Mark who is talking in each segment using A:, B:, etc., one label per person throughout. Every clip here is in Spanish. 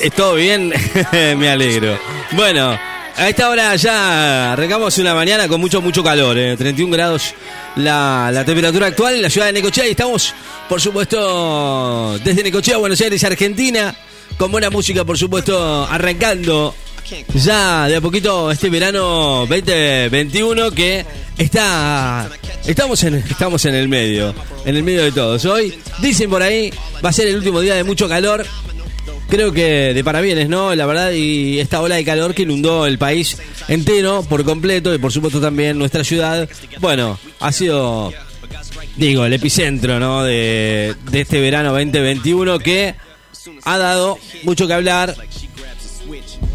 A: ¿Es todo bien? Me alegro. Bueno, a esta hora ya arrancamos una mañana con mucho, mucho calor. ¿eh? 31 grados la, la temperatura actual en la ciudad de Necochea. Y estamos, por supuesto, desde Necochea, Buenos Aires, Argentina. Con buena música, por supuesto, arrancando ya de a poquito este verano 2021 que está estamos en estamos en el medio, en el medio de todos. Hoy dicen por ahí va a ser el último día de mucho calor. Creo que de parabienes, ¿no? La verdad, y esta ola de calor que inundó el país entero por completo y por supuesto también nuestra ciudad. Bueno, ha sido, digo, el epicentro, ¿no? De, este verano 2021 que ha dado mucho que hablar.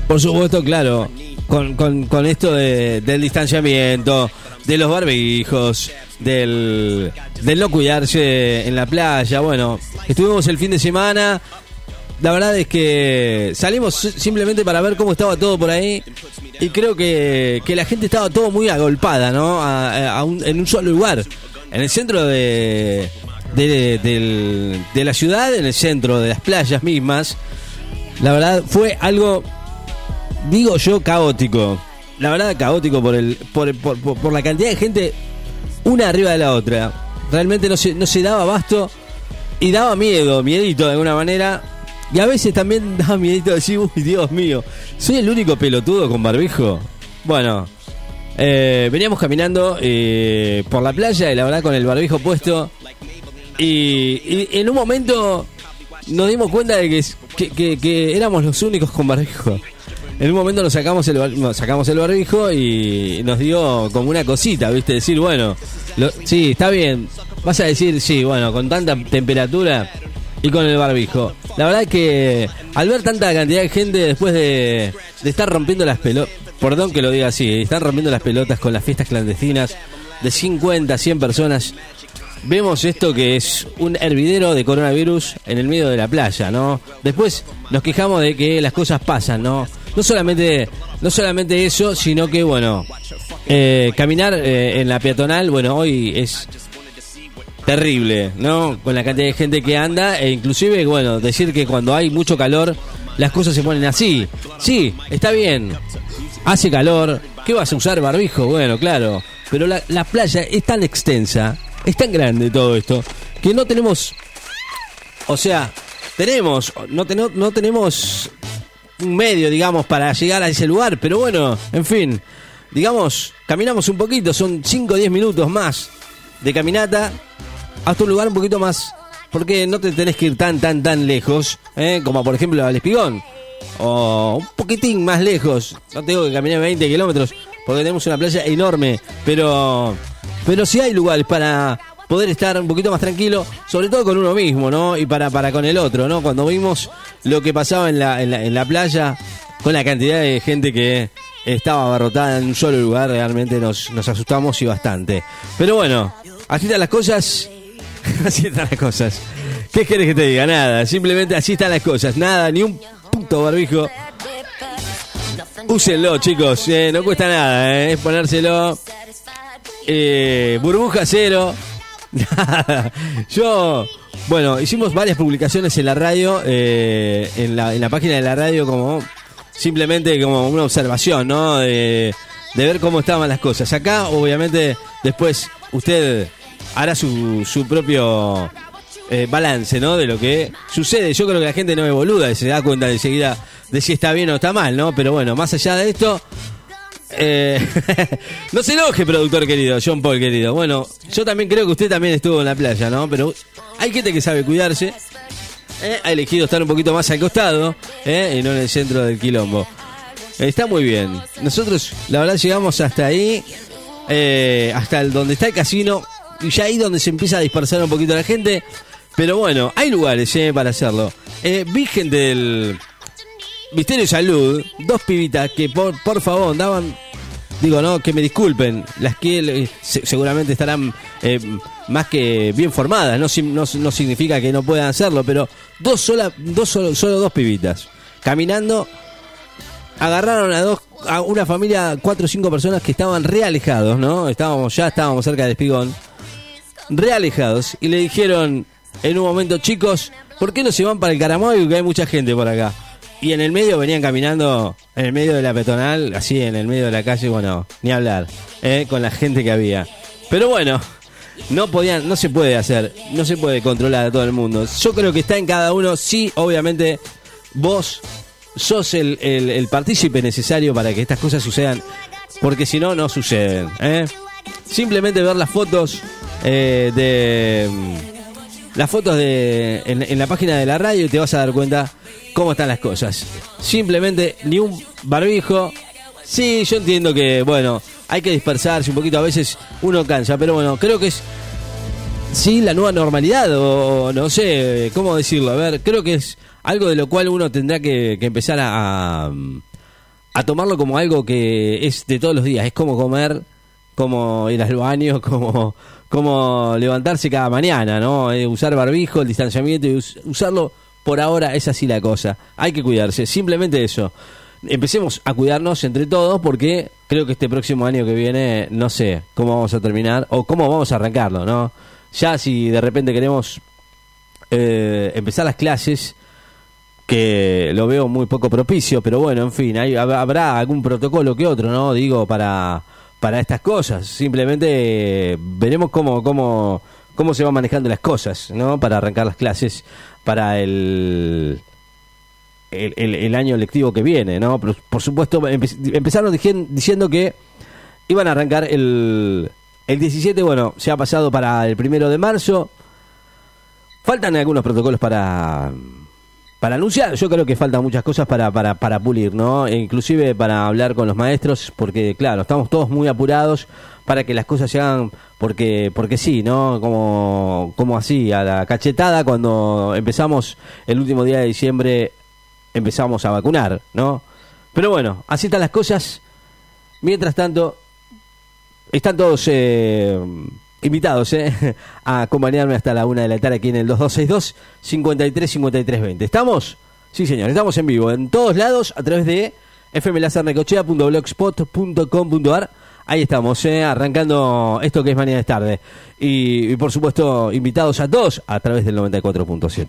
A: Por supuesto, claro, con, con, con esto de, del distanciamiento, de los barbijos, del, del no cuidarse en la playa. Bueno, estuvimos el fin de semana. La verdad es que salimos simplemente para ver cómo estaba todo por ahí. Y creo que, que la gente estaba todo muy agolpada, ¿no? En un solo lugar. En el centro de, de, la ciudad, en el centro de las playas mismas. La verdad fue algo, digo yo, caótico. La verdad caótico por, el, por, por- por la cantidad de gente una arriba de la otra. Realmente no se, no se daba abasto y daba miedo, miedito de alguna manera. Y a veces también daba miedito de decir, uy, Dios mío, ¿soy el único pelotudo con barbijo? Bueno, eh, veníamos caminando eh, por la playa y la verdad con el barbijo puesto. Y, y en un momento nos dimos cuenta de que, que, éramos los únicos con barbijo. En un momento nos sacamos el, sacamos el barbijo y nos dio como una cosita, ¿viste? Decir, bueno, lo- sí, está bien. Vas a decir, sí, bueno, con tanta temperatura y con el barbijo. La verdad es que al ver tanta cantidad de gente después de, estar rompiendo las pelotas, perdón que lo diga así, están rompiendo las pelotas con las fiestas clandestinas de 50, 100 personas, vemos esto que es un hervidero de coronavirus en el medio de la playa, ¿no? Después nos quejamos de que las cosas pasan, ¿no? No solamente, no solamente eso, sino que, bueno, eh, caminar eh, en la peatonal, bueno, hoy es terrible, ¿no? Con la cantidad de gente que anda e inclusive, bueno, decir que cuando hay mucho calor las cosas se ponen así. Sí, está bien. Hace calor, ¿qué vas a usar barbijo? Bueno, claro, pero la, la playa es tan extensa, es tan grande todo esto, que no tenemos o sea, tenemos no, no tenemos un medio, digamos, para llegar a ese lugar, pero bueno, en fin, digamos, caminamos un poquito, son 5 o 10 minutos más de caminata hasta un lugar un poquito más, porque no te tenés que ir tan, tan, tan lejos, ¿eh? como por ejemplo al Espigón, o un poquitín más lejos, no tengo que caminar 20 kilómetros, porque tenemos una playa enorme, pero, pero sí hay lugares para poder estar un poquito más tranquilo, sobre todo con uno mismo, ¿no? Y para, para con el otro, ¿no? Cuando vimos lo que pasaba en la, en la, en la playa, con la cantidad de gente que estaba abarrotada en un solo lugar, realmente nos, nos asustamos y bastante. Pero bueno, así están las cosas. así están las cosas. ¿Qué querés que te diga? Nada, simplemente así están las cosas. Nada, ni un puto barbijo. Úsenlo, chicos, eh, no cuesta nada, eh, ponérselo. Eh, burbuja cero. Nada. Yo, bueno, hicimos varias publicaciones en la radio, eh, en, la, en la página de la radio, como simplemente como una observación, ¿no? De ver cómo estaban las cosas. Acá, obviamente, después usted hará su, su propio eh, balance, ¿no? De lo que sucede. Yo creo que la gente no es boluda y se da cuenta enseguida de si está bien o está mal, ¿no? Pero bueno, más allá de esto, eh, no se enoje, productor querido, John Paul querido. Bueno, yo también creo que usted también estuvo en la playa, ¿no? Pero hay gente que sabe cuidarse. ¿eh? Ha elegido estar un poquito más al costado ¿eh? y no en el centro del quilombo. Está muy bien. Nosotros, la verdad, llegamos hasta ahí, eh, hasta el, donde está el casino, y ya ahí donde se empieza a dispersar un poquito la gente. Pero bueno, hay lugares eh, para hacerlo. Eh, vi gente del Misterio de Salud, dos pibitas que por, por favor daban, digo, no, que me disculpen, las que se- seguramente estarán eh, más que bien formadas, no, no, no significa que no puedan hacerlo, pero dos sola, dos solo, solo dos pibitas, caminando, agarraron a dos, a una familia, cuatro o cinco personas que estaban re alejados, ¿no? Estábamos, ya estábamos cerca del espigón, re alejados, y le dijeron en un momento, chicos, ¿por qué no se van para el Caramoy? Que hay mucha gente por acá. y en el medio venían caminando, en el medio de la peatonal, así en el medio de la calle, bueno, ni hablar, ¿eh? con la gente que había. Pero bueno, no podían, no se puede hacer, no se puede controlar a todo el mundo. Yo creo que está en cada uno, sí, obviamente, vos sos el, el, partícipe necesario para que estas cosas sucedan, porque si no, no suceden. ¿eh? Simplemente ver las fotos eh, de las fotos de en, la página de la radio y te vas a dar cuenta cómo están las cosas. Simplemente ni un barbijo. Sí, yo entiendo que, bueno, hay que dispersarse un poquito, a veces uno cansa, pero bueno, creo que es sí la nueva normalidad o no sé cómo decirlo. A ver, creo que es algo de lo cual uno tendrá que, empezar a, a tomarlo como algo que es de todos los días. Es como comer, como ir al baño, como como levantarse cada mañana, ¿no? Eh, usar barbijo, el distanciamiento y usarlo por ahora es así la cosa. Hay que cuidarse, simplemente eso. Empecemos a cuidarnos entre todos porque creo que este próximo año que viene no sé cómo vamos a terminar o cómo vamos a arrancarlo, ¿no? Ya si de repente queremos eh, empezar las clases, que lo veo muy poco propicio, pero bueno, en fin, hay, habrá algún protocolo que otro, ¿no? Digo, para para estas cosas. Simplemente eh, veremos cómo, cómo, cómo se van manejando las cosas, ¿no? Para arrancar las clases para el, el, año lectivo que viene, ¿no? por supuesto, empezaron diciendo que iban a arrancar el, el 17, bueno, se ha pasado para el primero de marzo. Faltan algunos protocolos para para anunciar, yo creo que faltan muchas cosas para, para, para pulir, ¿no? E inclusive para hablar con los maestros, porque claro, estamos todos muy apurados para que las cosas se hagan porque, porque sí, ¿no? Como, como así, a la cachetada cuando empezamos el último día de diciembre empezamos a vacunar, ¿no? Pero bueno, así están las cosas. Mientras tanto, están todos... Eh, invitados eh, a acompañarme hasta la una de la tarde aquí en el 2262 535320. ¿Estamos? Sí, señor, estamos en vivo en todos lados a través de fmlazarnecochea.blogspot.com.ar. Ahí estamos, eh, arrancando esto que es mañana de tarde. Y, por supuesto, invitados a todos a través del 94.7.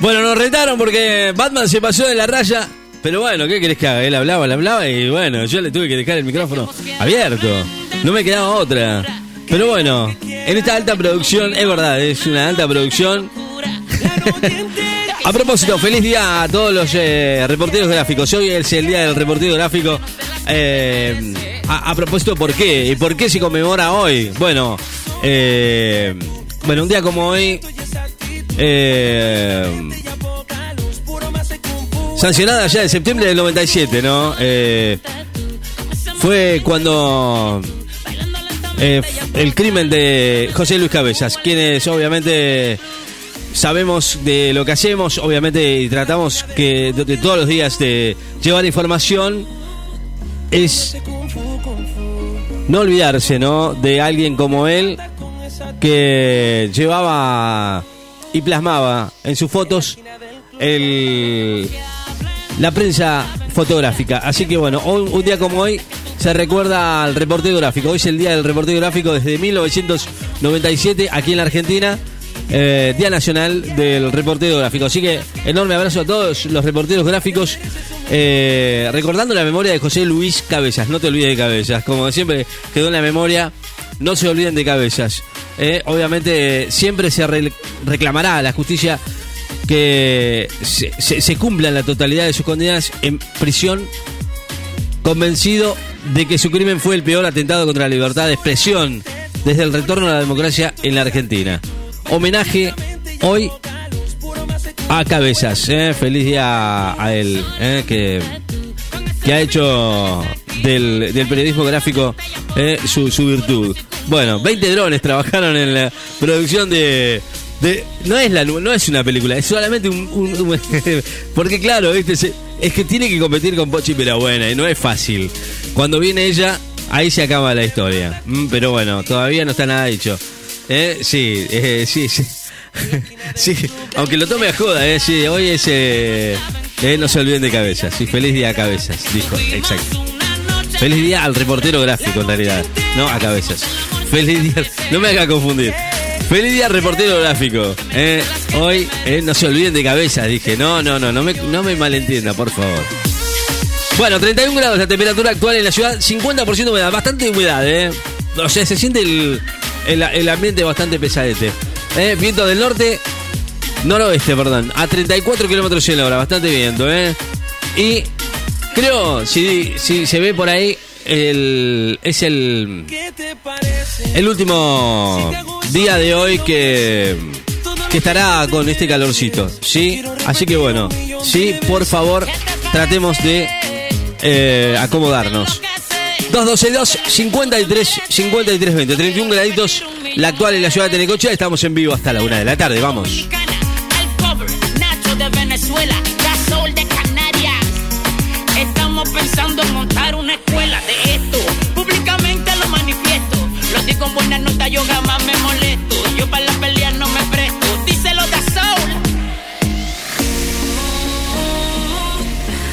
A: Bueno, nos retaron porque Batman se pasó de la raya pero bueno, ¿qué querés que haga? Él hablaba, le hablaba y bueno, yo le tuve que dejar el micrófono abierto. No me quedaba otra. Pero bueno, en esta alta producción, es verdad, es una alta producción. a propósito, feliz día a todos los eh, reporteros gráficos. Hoy es el día del reportero gráfico. Eh, a, propósito, ¿por qué? ¿Y por qué se conmemora hoy? Bueno, eh, bueno, un día como hoy. Eh, sancionada ya en septiembre del 97, ¿no? Eh, fue cuando eh, el crimen de José Luis Cabezas, quienes obviamente sabemos de lo que hacemos, obviamente y tratamos que de, todos los días de llevar información es no olvidarse, ¿no? De alguien como él que llevaba y plasmaba en sus fotos el la prensa fotográfica. Así que bueno, un día como hoy se recuerda al reportero gráfico. Hoy es el día del reportero gráfico desde 1997 aquí en la Argentina. Eh, día Nacional del Reportero Gráfico. Así que enorme abrazo a todos los reporteros gráficos. Eh, recordando la memoria de José Luis Cabezas. No te olvides de Cabezas. Como siempre quedó en la memoria, no se olviden de Cabezas. Eh, obviamente siempre se reclamará a la justicia que se, se, cumplan la totalidad de sus condenas en prisión, convencido de que su crimen fue el peor atentado contra la libertad de expresión desde el retorno a la democracia en la Argentina. Homenaje hoy a Cabezas. ¿eh? Feliz día a él, ¿eh? que, que ha hecho del, periodismo gráfico ¿eh? su, su virtud. Bueno, 20 drones trabajaron en la producción de no es la no es una película, es solamente un, porque claro, es que tiene que competir con Pochi buena y no es fácil. Cuando viene ella, ahí se acaba la historia. Mm, pero bueno, todavía no está nada dicho. ¿Eh? Sí, eh, sí, sí. sí, aunque lo tome a joda, ¿eh? Sí, hoy es. Eh, eh, no se olviden de cabezas. Sí, feliz día a cabezas, dijo. Exacto. Feliz día al reportero gráfico, en realidad. No a cabezas. Feliz día. No me haga confundir. Feliz día reportero gráfico. Eh, hoy eh, no se olviden de cabeza, dije. No, no, no, no me, no me malentienda, por favor. Bueno, 31 grados la temperatura actual en la ciudad, 50% de humedad, bastante humedad, ¿eh? O sea, se siente el, el, ambiente bastante pesadete. ¿eh? Viento del norte, noroeste, perdón, a 34 kilómetros en hora, bastante viento, ¿eh? Y creo, si, si se ve por ahí, el, es el, el último día de hoy que, que estará con este calorcito, ¿sí? Así que bueno, sí, por favor, tratemos de eh, acomodarnos. 212 53 53 20 31 graditos la actual en la ciudad de Tenecochea estamos en vivo hasta la una de la tarde vamos
B: nota, yo jamás me molesto. Yo para la pelea no me presto. Díselo de Soul.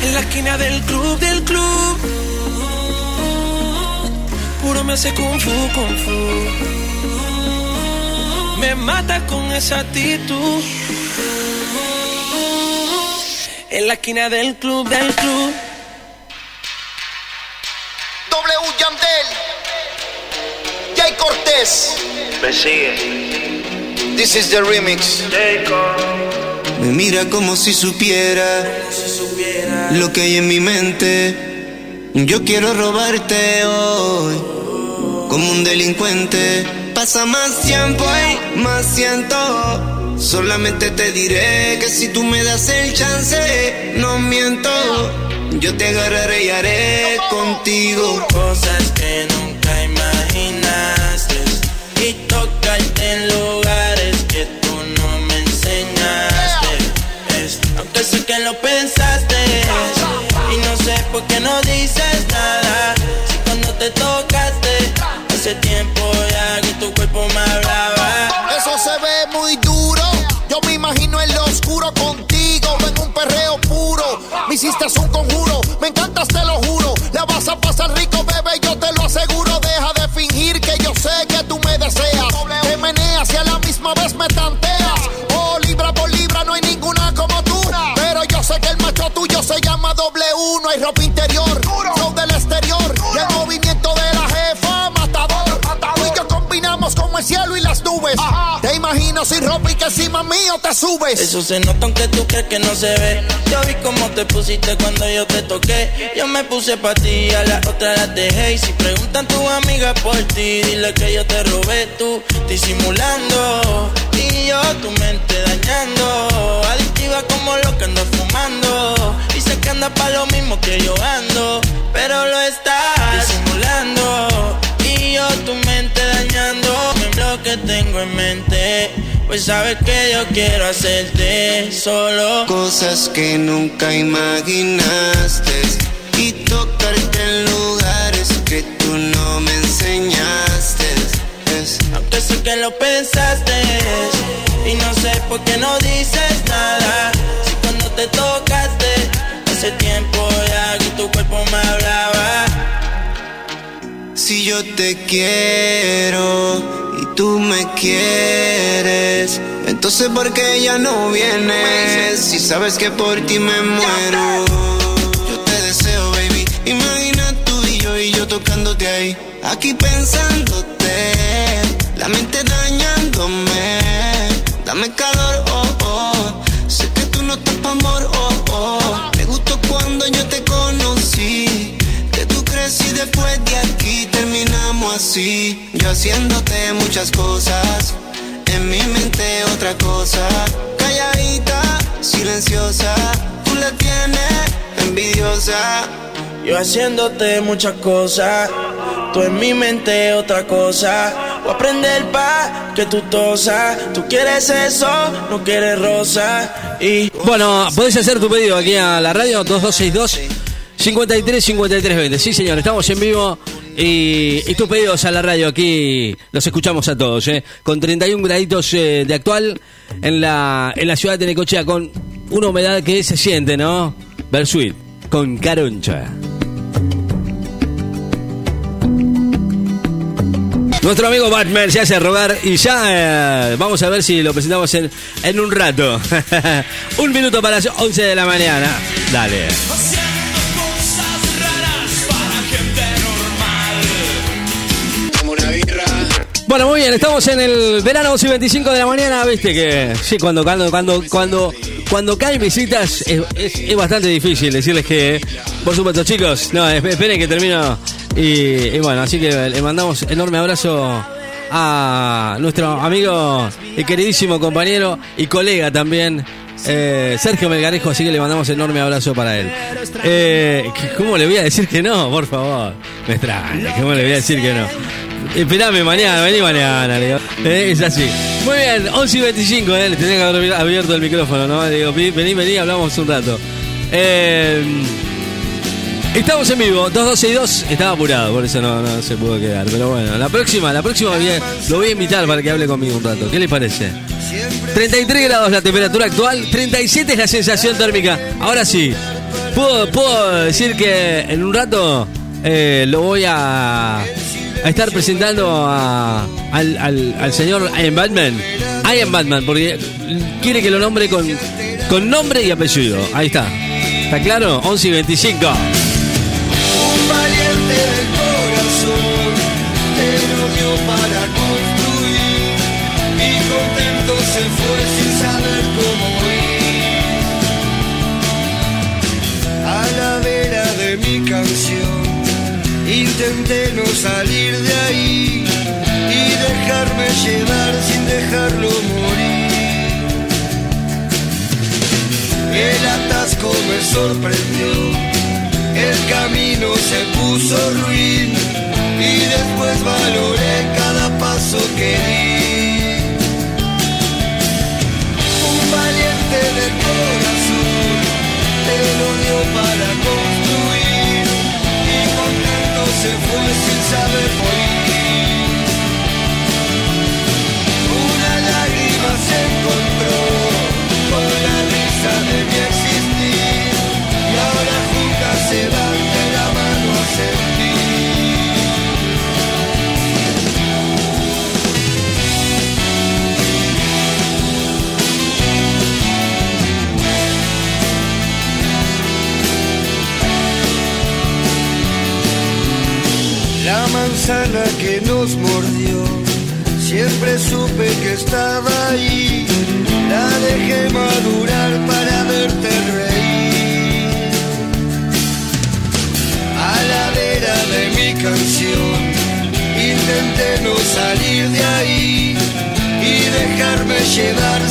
C: En la esquina del club, del club. Puro me hace kung fu, kung fu. Me mata con esa actitud. En la esquina del club, del club.
D: W Yandel, Jay Cortés.
E: Me sigue.
D: This is the remix.
F: Me mira como si supiera lo que hay en mi mente. Yo quiero robarte hoy como un delincuente. Pasa más tiempo y más siento. Solamente te diré que si tú me das el chance, no miento. Yo te agarraré y haré contigo
C: Cosas
D: misma vez me tanteas. Oh, libra por libra, no hay ninguna como tú. Pero yo sé que el macho tuyo se llama W, no hay ropa interior. Imagino sin ropa y que encima mío te subes.
C: Eso se nota aunque tú crees que no se ve. Yo vi cómo te pusiste cuando yo te toqué. Yo me puse pa' ti, a la otra las dejé. Y si preguntan tus amigas por ti, dile que yo te robé tú, disimulando. Y yo tu mente dañando. Adictiva como lo que ando fumando. Dice que anda pa' lo mismo que yo ando. Pero lo estás disimulando. Y yo tu mente dañando. Lo que tengo en mente. Pues sabes que yo quiero hacerte solo.
F: cosas que nunca imaginaste y tocarte en lugares que tú no me enseñaste. Es-
C: Aunque sé que lo pensaste y no sé por qué no dices nada. Si cuando te tocaste hace tiempo ya que tu cuerpo me hablaba.
F: Si yo te quiero tú me quieres, entonces ¿por qué ya no vienes? Si sabes que por ti me muero. Yo te deseo, baby. Imagina tú y yo y yo tocándote ahí. Aquí pensándote, la mente dañándome. Dame calor, oh, oh. Sé que tú no estás pa' amor, oh, oh. Me gustó cuando yo te conocí. Que tú crees y después de aquí terminamos así. Yo haciéndote muchas cosas. En mi mente otra cosa. Calladita, silenciosa. Tú la tienes envidiosa.
C: Yo haciéndote muchas cosas, tú en mi mente otra cosa. Voy a aprender pa' que tú tosas. Tú quieres eso, no quieres rosa. Y
A: Bueno, podés hacer tu pedido aquí a la radio 2262 53 53 20. Sí, señor, estamos en vivo y, y tus pedidos a la radio aquí los escuchamos a todos, ¿eh? Con 31 graditos eh, de actual en la, en la ciudad de Necochea, con una humedad que se siente, ¿no? Versuit, con Caroncha. Nuestro amigo Batman se hace rogar y ya eh, vamos a ver si lo presentamos en, en un rato. un minuto para las 11 de la mañana. Dale. Bueno, muy bien, estamos en el verano 11 y 25 de la mañana, viste que sí, cuando cuando cuando cuando cuando caen visitas es, bastante difícil decirles que, por supuesto, chicos, no, esp- esperen que termino y, y bueno, así que le mandamos enorme abrazo a nuestro amigo y queridísimo compañero y colega también. eh, Sergio Melgarejo, así que le mandamos enorme abrazo para él. Eh, ¿Cómo le voy a decir que no? Por favor. Me extraña, ¿cómo le voy a decir que no? Esperame mañana, vení mañana, le digo. Eh, es así. Muy bien, 11 y 25, eh, le tenía que haber abierto el micrófono, ¿no? Le digo, "Pi- vení, vení, hablamos un rato. Eh, estamos en vivo, 2262, estaba apurado, por eso no, se pudo quedar. Pero bueno, la próxima, la próxima lo voy a invitar para que hable conmigo un rato. ¿Qué les parece? 33 grados la temperatura actual, 37 es la sensación térmica. Ahora sí, puedo, puedo decir que en un rato eh, lo voy a, a estar presentando a- al, al- al señor I am Batman. I am Batman, porque quiere que lo nombre con, con nombre y apellido. Ahí está. ¿Está claro? 11 y 25.
G: Un valiente del corazón te para construir contento se fue sin saber cómo ir. A la vera de mi canción intenté no salir de ahí y dejarme llevar sin dejarlo morir. El atasco me sorprendió el camino se puso ruin y después valoré cada paso que di. Un valiente de corazón te lo dio fue sin manzana que nos mordió, siempre supe que estaba ahí. La dejé madurar para verte reír. A la vera de mi canción, intenté no salir de ahí y dejarme llevar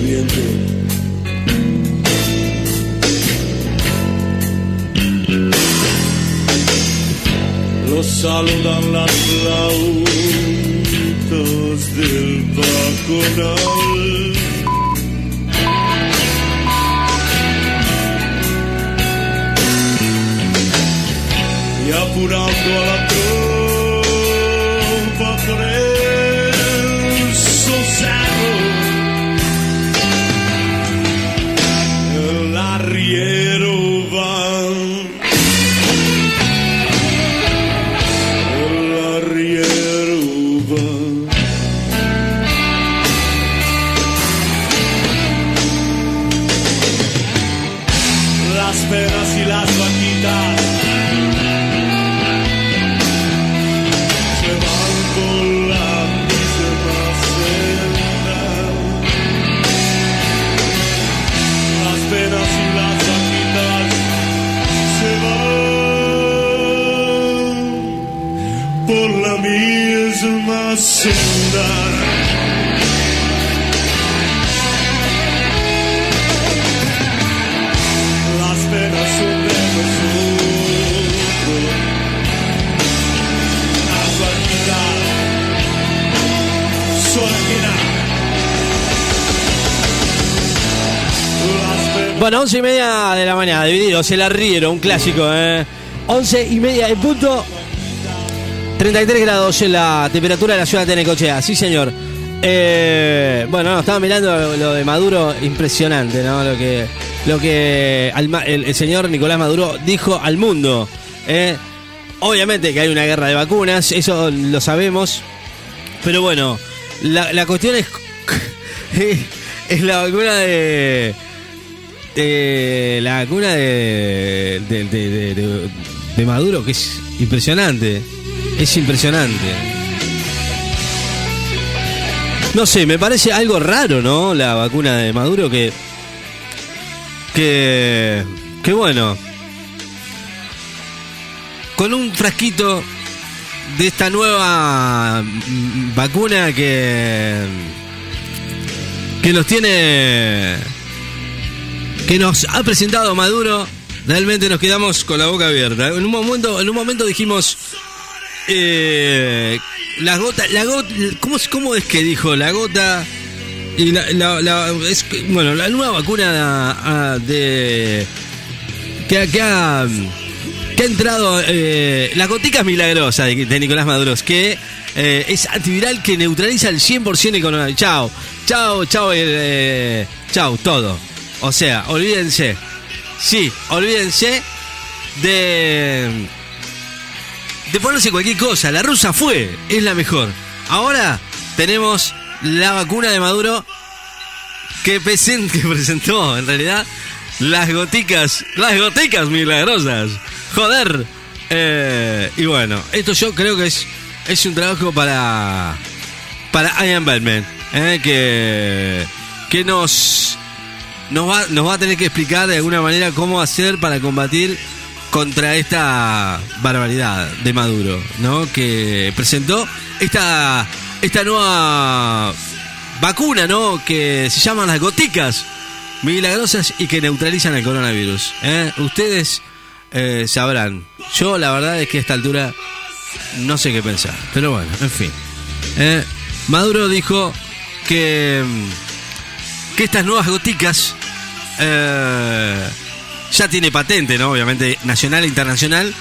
H: al viento. Los saludan las flautas del baconal. Y apurando a la tropa
A: Bueno, once y media de la mañana, divididos, el arriero, un clásico, ¿eh? Once y media en punto. 33 grados en la temperatura de la ciudad de Necochea, sí señor. Eh, bueno, no, estaba mirando lo, de Maduro, impresionante, ¿no? Lo que, lo que el, señor Nicolás Maduro dijo al mundo. ¿eh? Obviamente que hay una guerra de vacunas, eso lo sabemos. Pero bueno, la cuestión es, es la vacuna de, de la vacuna de, de, de- Maduro, que es impresionante. Es impresionante. No sé, me parece algo raro, ¿no? La vacuna de Maduro que. Que. Que bueno. Con un frasquito de esta nueva vacuna que. Que nos tiene. Que nos ha presentado Maduro. Realmente nos quedamos con la boca abierta. En un momento, en un momento dijimos. Eh, la gota, la gota, ¿cómo, es- ¿cómo es que dijo? La gota y la, bueno, la nueva vacuna ah, de que, que ha que ha entrado eh, las goticas milagrosas de, de Nicolás Maduro, que eh, es antiviral que neutraliza el 100% el coronavirus. Chao, chao, chao, eh, chao, todo. O sea, olvídense. Sí, olvídense de de ponerse cualquier cosa. La rusa fue, es la mejor. Ahora tenemos la vacuna de Maduro que, presen- que presentó, en realidad, las goticas, las goticas milagrosas. Joder. Eh, y bueno, esto yo creo que es, es un trabajo para, para Ian Batman, eh, que, que nos, nos, va, nos va a tener que explicar de alguna manera cómo hacer para combatir contra esta barbaridad de Maduro, ¿no? Que presentó esta, esta nueva vacuna, ¿no? Que se llaman las goticas milagrosas y que neutralizan el coronavirus. ¿eh? Ustedes eh, sabrán. Yo la verdad es que a esta altura no sé qué pensar. Pero bueno, en fin. ¿eh? Maduro dijo que, mm, que estas nuevas goticas eh, ya tiene patente, ¿no? Obviamente, nacional e internacional.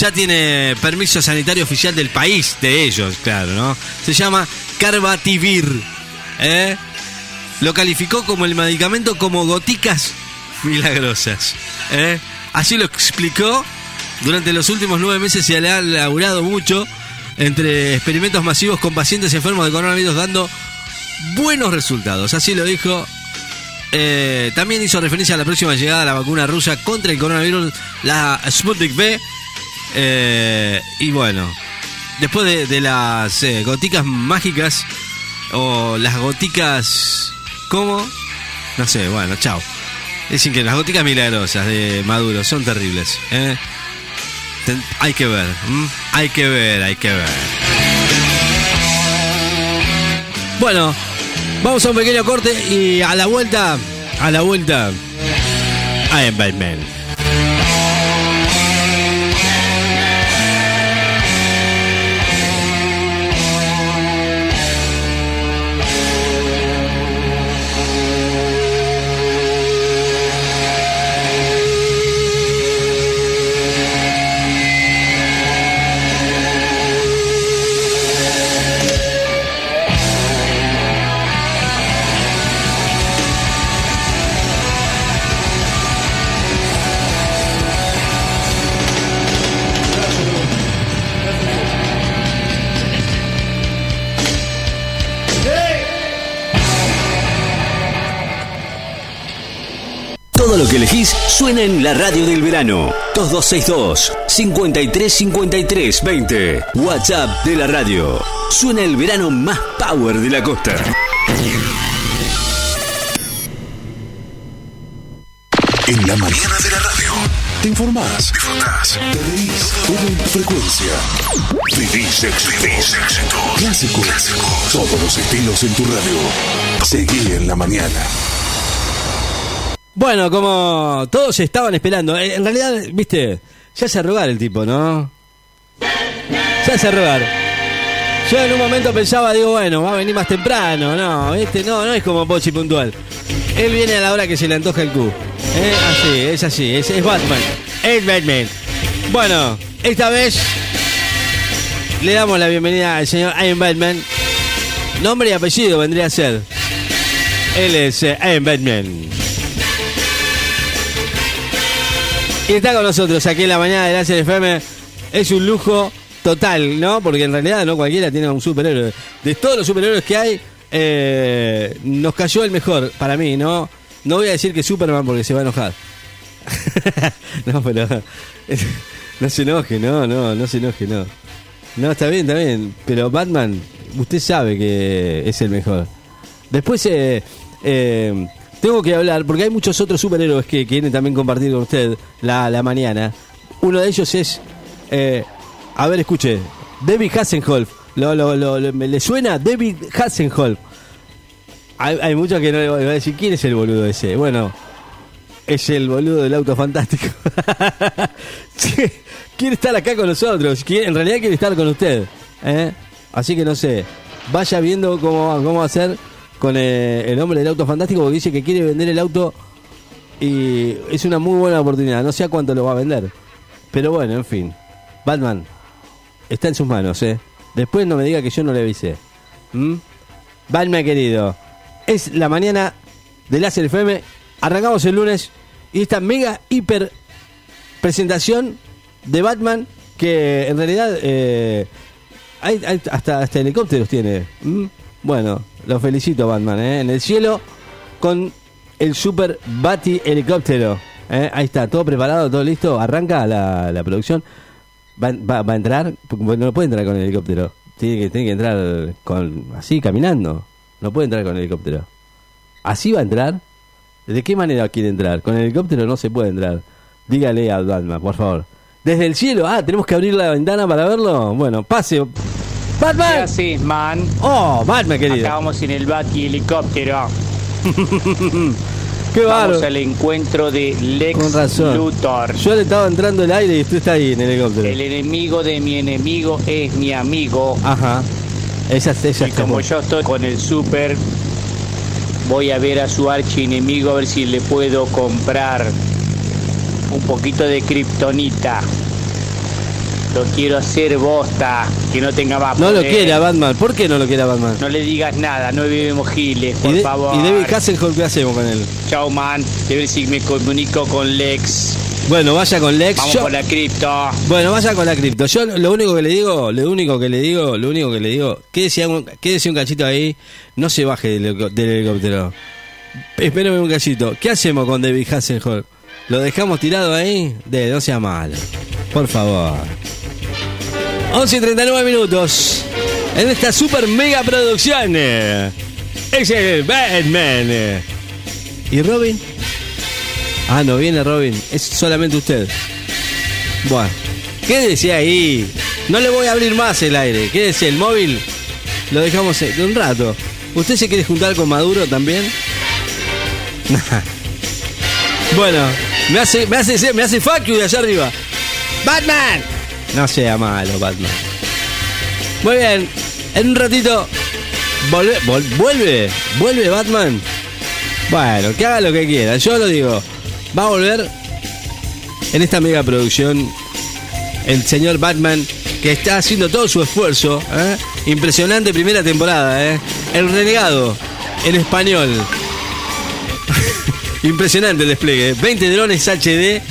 A: Ya tiene permiso sanitario oficial del país, de ellos, claro, ¿no? Se llama Carbativir. ¿eh? Lo calificó como el medicamento como goticas milagrosas. ¿eh? Así lo explicó. Durante los últimos nueve meses se le ha laburado mucho entre experimentos masivos con pacientes enfermos de coronavirus dando buenos resultados. Así lo dijo. Eh, también hizo referencia a la próxima llegada de la vacuna rusa contra el coronavirus, la Sputnik V. Eh, y bueno, después de, las eh, goticas mágicas o las goticas... ¿Cómo? No sé, bueno, chao. Dicen que las goticas milagrosas de Maduro son terribles. hay que ver, hay que ver, hay que ver. Bueno, vamos a un pequeño corte y a la vuelta, a la vuelta, am Batman.
I: Todo lo que elegís suena en la radio del verano. 2262 5353 20. WhatsApp de la radio. Suena el verano más power de la costa.
J: En la mañana de la radio. Te informás, disfrutás, te reís, todo en tu frecuencia. Vivís éxito. Clásico. Todos los estilos en tu radio. Seguí en la mañana.
A: Bueno, como todos estaban esperando, eh, en realidad, viste, se hace rogar el tipo, ¿no? Se hace rogar. Yo en un momento pensaba, digo, bueno, va a venir más temprano, no, viste, no, no es como Pochi puntual. Él viene a la hora que se le antoja el Q. Eh, así, es así, es, es Batman. Es Batman. Bueno, esta vez le damos la bienvenida al señor Iron Batman. Nombre y apellido vendría a ser. Él es eh, Iron Batman. Y está con nosotros aquí en la mañana de Láser FM. Es un lujo total, ¿no? Porque en realidad no cualquiera tiene un superhéroe. De todos los superhéroes que hay, eh, nos cayó el mejor para mí, ¿no? No voy a decir que Superman porque se va a enojar. no, pero. No se enoje, no, no, no se enoje, no. No, está bien, está bien. Pero Batman, usted sabe que es el mejor. Después, eh, eh, tengo que hablar, porque hay muchos otros superhéroes que quieren también compartir con usted la, la mañana. Uno de ellos es. eh, a ver, escuche. David Hasselhoff. Lo, lo, lo- ¿Le suena? David Hasselhoff. Hay, hay muchos que no le van a decir quién es el boludo ese. Bueno, es el boludo del auto fantástico. Quiere estar acá con nosotros. Quiere- en realidad quiere estar con usted. ¿eh? Así que no sé. Vaya viendo cómo, cómo va a ser con eh, el hombre del auto fantástico porque dice que quiere vender el auto y es una muy buena oportunidad. No sé a cuánto lo va a vender. Pero bueno, en fin. Batman está en sus manos, ¿eh? Después no me diga que yo no le avisé. ¿Mm? Batman querido. Es la mañana de Láser FM. Arrancamos el lunes y esta mega hiper presentación de Batman que en realidad eh, hay, hay hasta, hasta helicópteros tiene. ¿Mm? Bueno, lo felicito Batman, ¿eh? En el cielo con el super Bati helicóptero. ¿eh? Ahí está, todo preparado, todo listo. Arranca la, la producción. Va, a entrar, no puede entrar con el helicóptero. Tiene que, tiene que entrar con así, caminando. No puede entrar con el helicóptero. ¿Así va a entrar? ¿De qué manera quiere entrar? Con el helicóptero no se puede entrar. Dígale a Batman, por favor. Desde el cielo, ah, tenemos que abrir la ventana para verlo. Bueno, pase.
K: ¿Qué
A: ¡Batman!
K: haces, man?
A: ¡Oh, Batman,
K: Acá
A: querido!
K: vamos en el Bati helicóptero.
A: ¡Qué
K: Vamos al encuentro de Lex
A: Con razón.
K: Luthor.
A: Yo le estaba entrando el aire y usted está ahí en el helicóptero.
K: El enemigo de mi enemigo es mi amigo.
A: Ajá. Esa, esa
K: Y como yo estoy con el super, voy a ver a su archienemigo a ver si le puedo comprar un poquito de kriptonita. Lo quiero hacer bosta, que no tenga más
A: No lo
K: poder.
A: quiere a Batman. ¿Por qué no lo quiere a Batman?
K: No le digas nada, no vivimos giles, por
A: ¿Y, de-
K: favor.
A: y David Hasselhoff qué hacemos con él?
K: Chao, man. De ver si me comunico con Lex.
A: Bueno, vaya con Lex.
K: Vamos
A: Yo-
K: por la cripto.
A: Bueno, vaya con la cripto. Yo lo único que le digo, lo único que le digo, lo único que le digo, quédese un, quédese un cachito ahí, no se baje del, del helicóptero. Espérame un cachito. ¿Qué hacemos con David Hasselhoff? ¿Lo dejamos tirado ahí? De, no sea malo. Por favor. 11 y 39 minutos. En esta super mega producción. eh, Es el Batman. ¿Y Robin? Ah, no viene Robin. Es solamente usted. Bueno, quédese ahí. No le voy a abrir más el aire. Quédese el móvil. Lo dejamos eh, un rato. ¿Usted se quiere juntar con Maduro también? bueno, me hace, me hace, me hace fuck you de allá arriba. ¡Batman! No sea malo, Batman. Muy bien, en un ratito. Volve, vol- vuelve, vuelve Batman. Bueno, que haga lo que quiera. Yo lo digo. Va a volver en esta mega producción el señor Batman que está haciendo todo su esfuerzo. ¿eh? Impresionante primera temporada. ¿eh? El renegado en español. Impresionante el despliegue. 20 drones HD.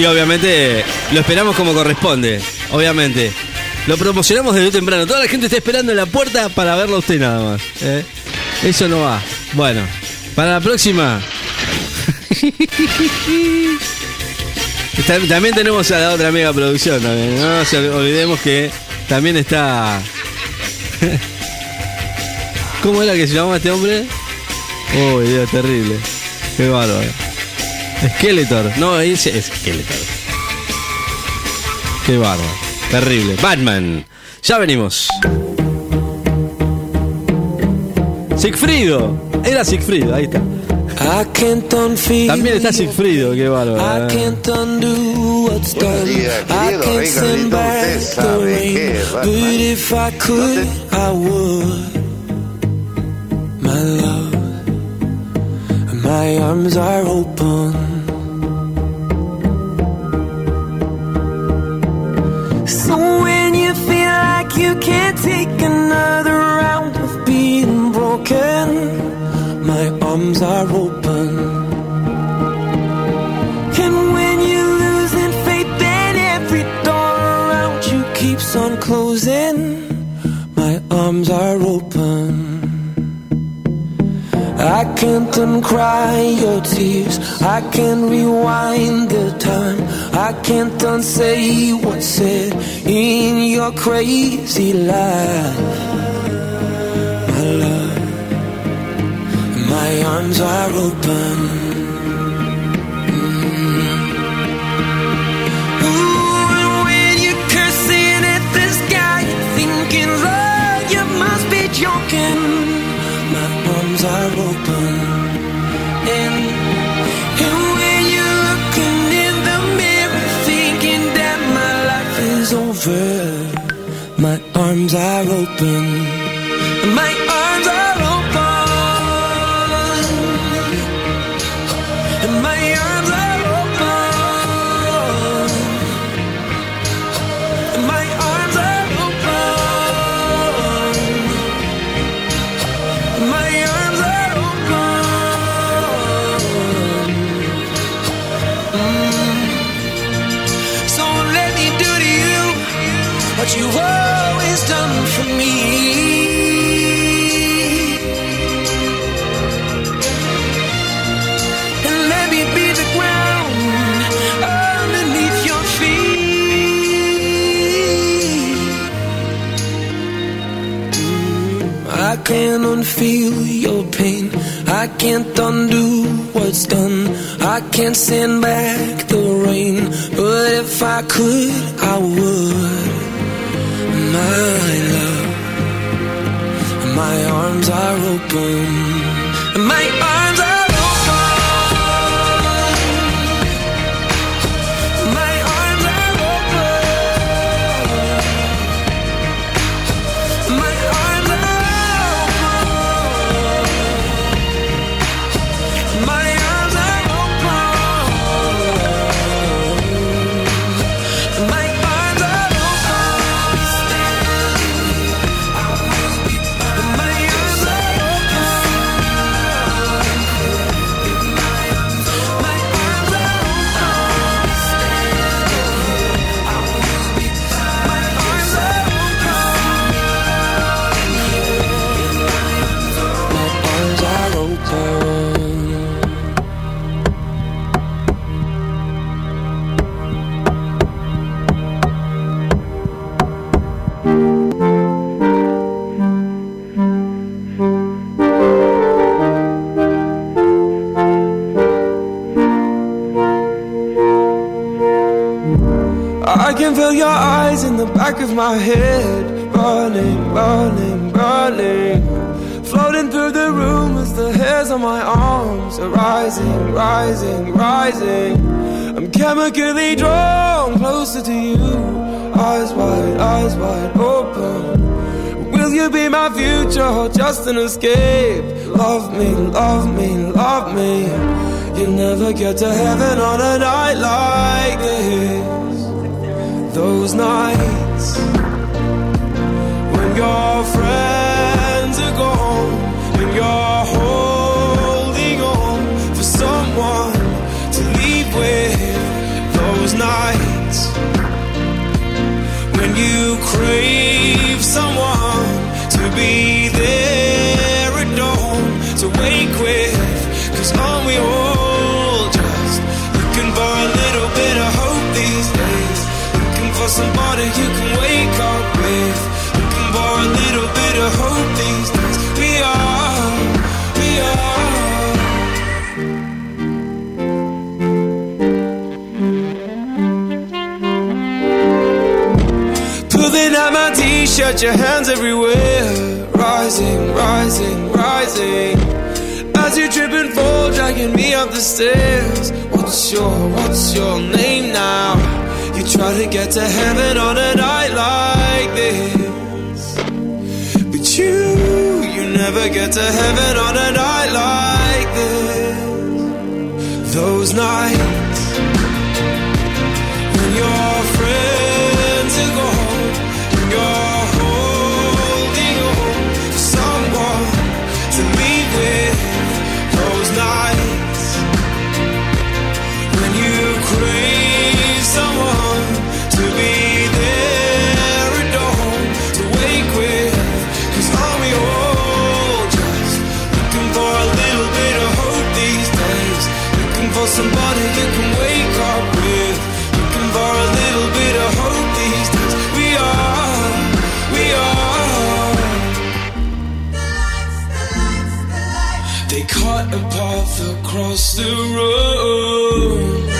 A: Y obviamente lo esperamos como corresponde. Obviamente. Lo promocionamos desde temprano. Toda la gente está esperando en la puerta para verlo a usted nada más. ¿eh? Eso no va. Bueno, para la próxima. Tam- También tenemos a la otra mega producción también. No olvidemos que también está. ¿Cómo era que se llamaba este hombre? Uy, terrible. Qué bárbaro. Skeletor. No, ese es Skeletor. Qué bárbaro. Terrible. Batman. Ya venimos. Sigfrido. Era Sigfrido, ahí está. También está Sigfrido, qué bárbaro. eh.
L: Buenos días, querido Rey Carlito. Usted sabe que es Batman.
M: My arms are open. You can't take another round of being broken, my arms are open. And when you're losing faith and every door around you keeps on closing, my arms are open. I can't uncry your tears. I can't rewind the time. I can't unsay what's said in your crazy life. My love, my arms are open. Mm-hmm. Ooh, and when you're cursing at thinking, Lord, you must be joking. My arms are open. Can't unfeel your pain. I can't undo what's done. I can't send back the rain. But if I could, I would. My love, my arms are open. My eyes in the back of my head, burning, burning, burning. Floating through the room as the hairs on my arms are rising, rising, rising. I'm chemically drawn closer to you. Eyes wide, eyes wide open. Will you be my future or just an escape? Love me, love me, love me. You'll never get to heaven on a night like this. Those nights when your friends are gone and you're holding on for someone to leave with. Those nights when you crave someone to be somebody you can wake up with. Looking for a little bit of hope these days. We are, we are. Pulling out my t-shirt, your hands everywhere. Rising, rising, rising. As you trip and fall, dragging me up the stairs. What's your, what's your name now? You try to get to heaven on a night like this. But you, you never get to heaven on a night like this. Those nights across the road.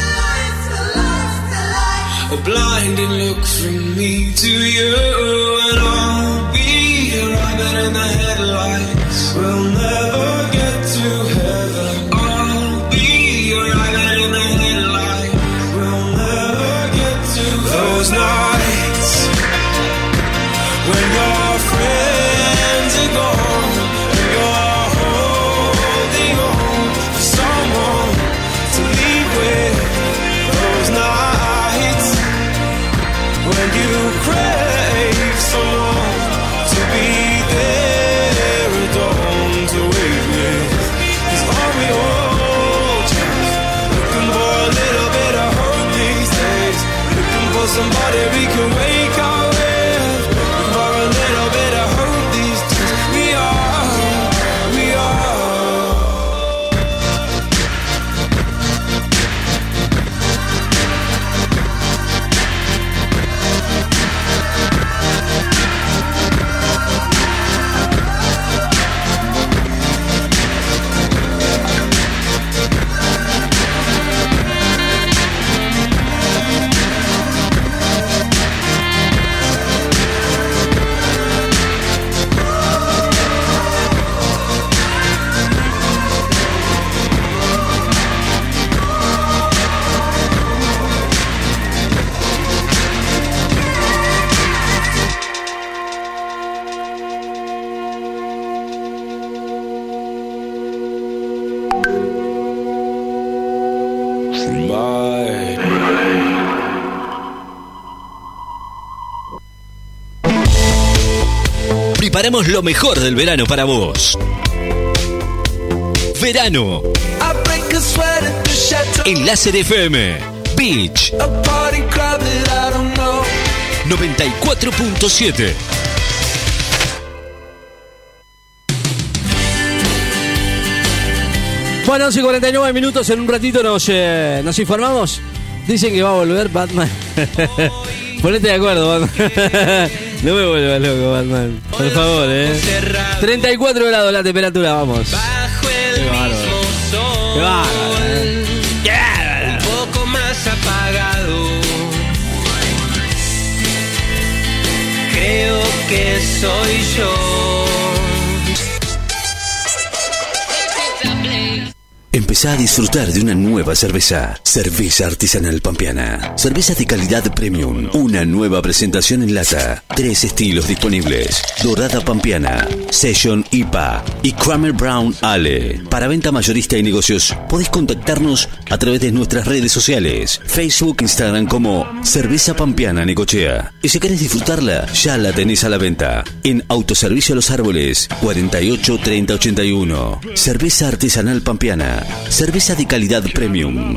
M: A blinding look from me to you, and I'll be arriving in the when you crave someone
I: lo mejor del verano para vos. Verano. En Láser FM. Beach
M: A party crowd that I don't know.
I: 94.7.
A: Bueno, 11 y 49 minutos, en un ratito nos, eh, nos informamos. Dicen que va a volver Batman. Ponete de acuerdo, Batman. No me vuelvas loco, Batman. Por favor, eh. 34 grados la temperatura, vamos.
N: Bajo el
A: Qué bárbaro. Qué bárbaro, eh. Qué bárbaro.
N: Un poco más apagado. Creo que soy yo.
I: Empezá a disfrutar de una nueva cerveza. Cerveza artesanal pampeana. Cerveza de calidad premium. Una nueva presentación en lata. Tres estilos disponibles. Dorada pampeana, Session IPA y Kramer Brown Ale. Para venta mayorista y negocios, podéis contactarnos a través de nuestras redes sociales. Facebook, Instagram como Cerveza Pampeana Necochea. Y si querés disfrutarla, ya la tenés a la venta. En Autoservicio Los Árboles, 48 30 81. Cerveza artesanal pampeana. Cerveza de calidad premium.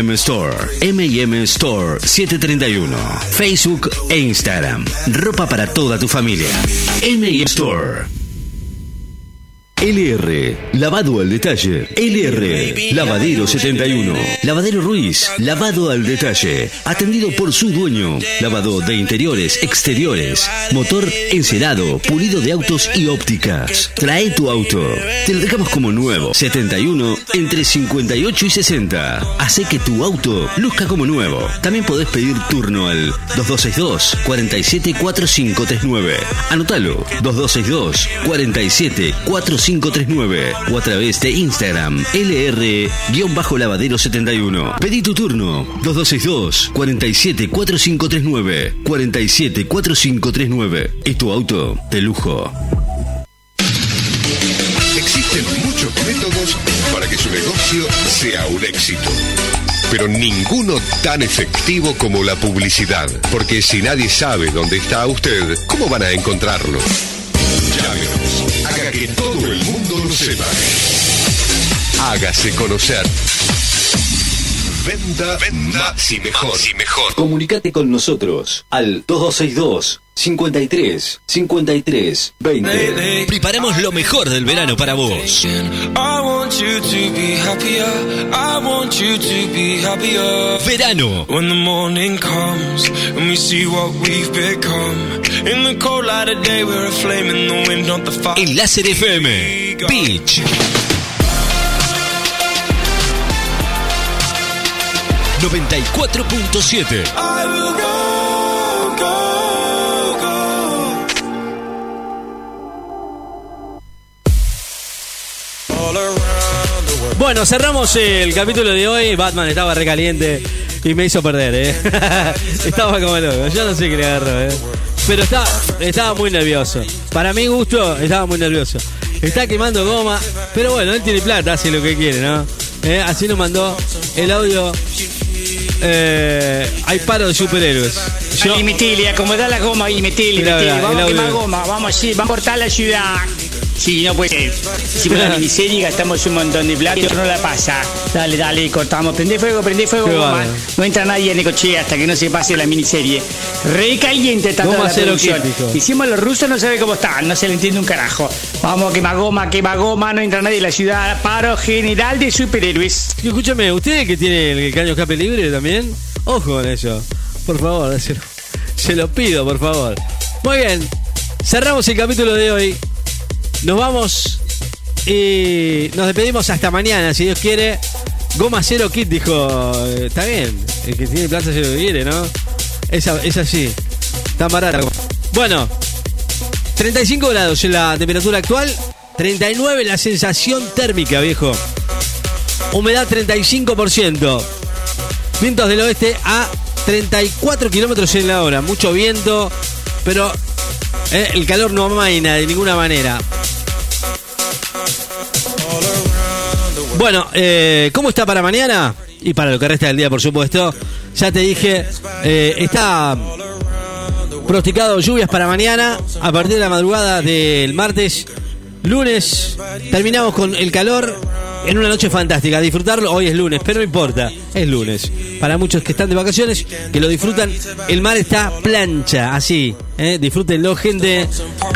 I: Store. M&M Store 731. Facebook e Instagram. Ropa para toda tu familia. M&M Store. LR, lavado al detalle. LR, lavadero 71. Lavadero Ruiz, lavado al detalle. Atendido por su dueño. Lavado de interiores, exteriores. Motor encerado, pulido de autos y ópticas. Trae tu auto. Te lo dejamos como nuevo. 71 entre 58 y 60. Hace que tu auto luzca como nuevo. También podés pedir turno al 2262 474539. Anótalo. 2262 474539 o a través de Instagram LR-lavadero71. Pedí tu turno 2262 474539 474539. Es tu auto de lujo.
J: Existen muchos métodos para que su negocio sea un éxito. Pero ninguno tan efectivo como la publicidad. Porque si nadie sabe dónde está usted, ¿cómo van a encontrarlo? Que todo el mundo lo sepa. Hágase conocer. Venda, venda, y mejor. y mejor.
I: Comunicate con nosotros al 2262 53 53 20. Preparamos lo mejor del verano para vos.
N: I want you to be happier. I want you to be happier.
I: Verano.
N: When the morning comes
I: 94.7.
A: Bueno, cerramos el capítulo de hoy. Batman estaba recaliente y me hizo perder, ¿eh? estaba como loco. Yo no sé qué le agarró, ¿eh? Pero estaba, estaba muy nervioso. Para mi gusto, estaba muy nervioso. Está quemando goma. Pero bueno, él tiene plata, hace lo que quiere, ¿no? ¿Eh? Así nos mandó el audio eh, hay paro de superhéroes. Yo-
O: Y Metilia, como da la goma y vamos a quemar goma, vamos sí, vamos a cortar la ciudad. Sí, no puede ser. Hicimos una miniserie, gastamos un montón de plata y no la pasa. Dale, dale, cortamos. Prende fuego, prende fuego,
A: Qué
O: goma.
A: bárbaro.
O: No entra nadie en Necochea hasta que no se pase la miniserie. Re caliente está
A: Goma
O: toda la
A: cero
O: producción. Hicimos los rusos, no sabe cómo están, no se le entiende un carajo. Vamos a quemar goma, quemar goma, no entra nadie en la ciudad. Paro general de superhéroes.
A: Escúchame, ¿usted que tiene el caño escape libre también? Ojo con eso. Por favor, se lo, se lo pido, por favor. Muy bien, cerramos el capítulo de hoy. Nos vamos y nos despedimos hasta mañana, si Dios quiere. Goma cero kit, dijo. eh, Está bien, el que tiene plata se lo quiere, ¿no? Es así. Tan barata. Bueno, 35 grados en la temperatura actual, 39 la sensación térmica, viejo. Humedad 35%. Vientos del oeste a 34 kilómetros en la hora. Mucho viento, pero eh, el calor no amaina de ninguna manera. Bueno, eh, ¿cómo está para mañana? Y para lo que resta del día, por supuesto. Ya te dije, eh, está pronosticado lluvias para mañana a partir de la madrugada del martes. Lunes terminamos con el calor en una noche fantástica. Disfrutarlo, hoy es lunes, pero no importa, es lunes. Para muchos que están de vacaciones, que lo disfrutan, el mar está plancha, así. ¿eh? Disfrútenlo, gente.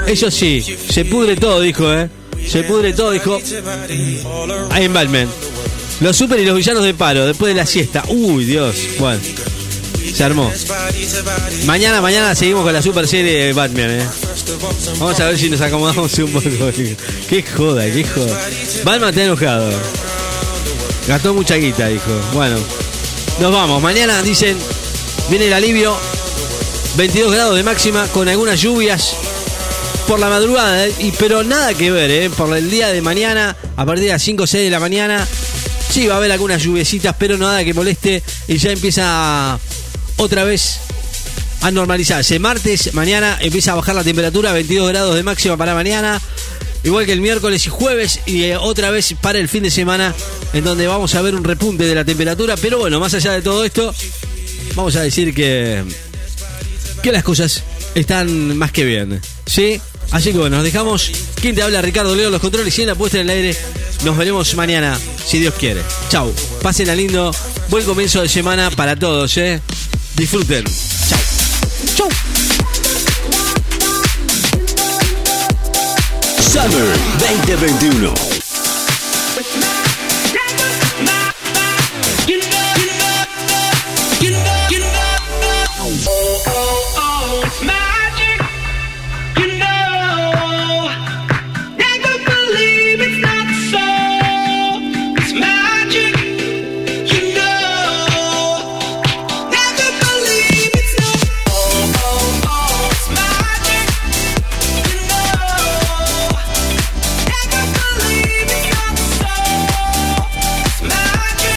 A: Eso sí, se pudre todo, dijo, ¿eh? Se pudre todo, dijo. Ahí en Batman. Los super y los villanos de paro, después de la siesta. Uy, Dios. Bueno, se armó. Mañana, mañana seguimos con la super serie de Batman, ¿eh? Vamos a ver si nos acomodamos un poco. Qué joda, qué joda. Batman está enojado. Gastó mucha guita, dijo. Bueno, nos vamos. Mañana dicen, viene el alivio. 22 grados de máxima con algunas lluvias por la madrugada, ¿eh? y, pero nada que ver, ¿eh? por el día de mañana, a partir de las 5 o 6 de la mañana, sí va a haber algunas lluviecitas, pero nada que moleste y ya empieza otra vez a normalizarse. Martes, mañana empieza a bajar la temperatura, 22 grados de máxima para mañana. Igual que el miércoles y jueves y eh, otra vez para el fin de semana en donde vamos a ver un repunte de la temperatura. Pero bueno, más allá de todo esto, vamos a decir que, que las cosas están más que bien. ¿Sí? Así que bueno, nos dejamos. ¿Quién te habla? Ricardo Leo, los controles y en la puesta en el aire. Nos veremos mañana, si Dios quiere. Chau. Pasen a lindo. Buen comienzo de semana para todos, ¿eh? Disfruten. Chau. Chau.
I: Summer 2021.